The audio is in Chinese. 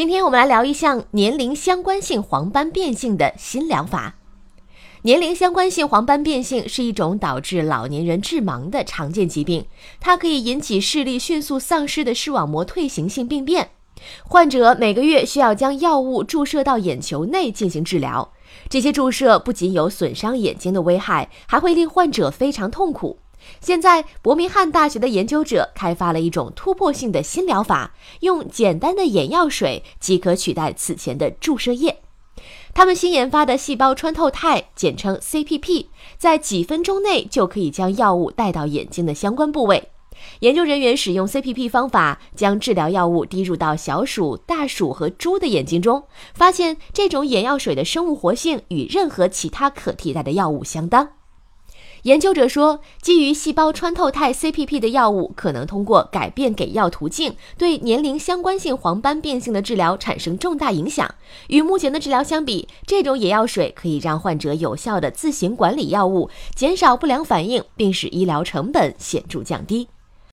今天我们来聊一项年龄相关性黄斑变性的新疗法。年龄相关性黄斑变性是一种导致老年人致盲的常见疾病，它可以引起视力迅速丧失的视网膜退行性病变。患者每个月需要将药物注射到眼球内进行治疗，这些注射不仅有损伤眼睛的危害，还会令患者非常痛苦。现在，伯明翰大学的研究者开发了一种突破性的新疗法，用简单的眼药水即可取代此前的注射液。他们新研发的细胞穿透肽，简称 CPP，在几分钟内就可以将药物带到眼睛的相关部位。研究人员使用 CPP 方法，将治疗药物滴入到小鼠、大鼠和猪的眼睛中，发现这种眼药水的生物活性与任何其他可替代的药物相当。研究者说，基于细胞穿透肽 CPP 的药物可能通过改变给药途径，对年龄相关性黄斑变性的治疗产生重大影响。与目前的治疗相比，这种眼药水可以让患者有效地自行管理药物，减少不良反应，并使医疗成本显著降低。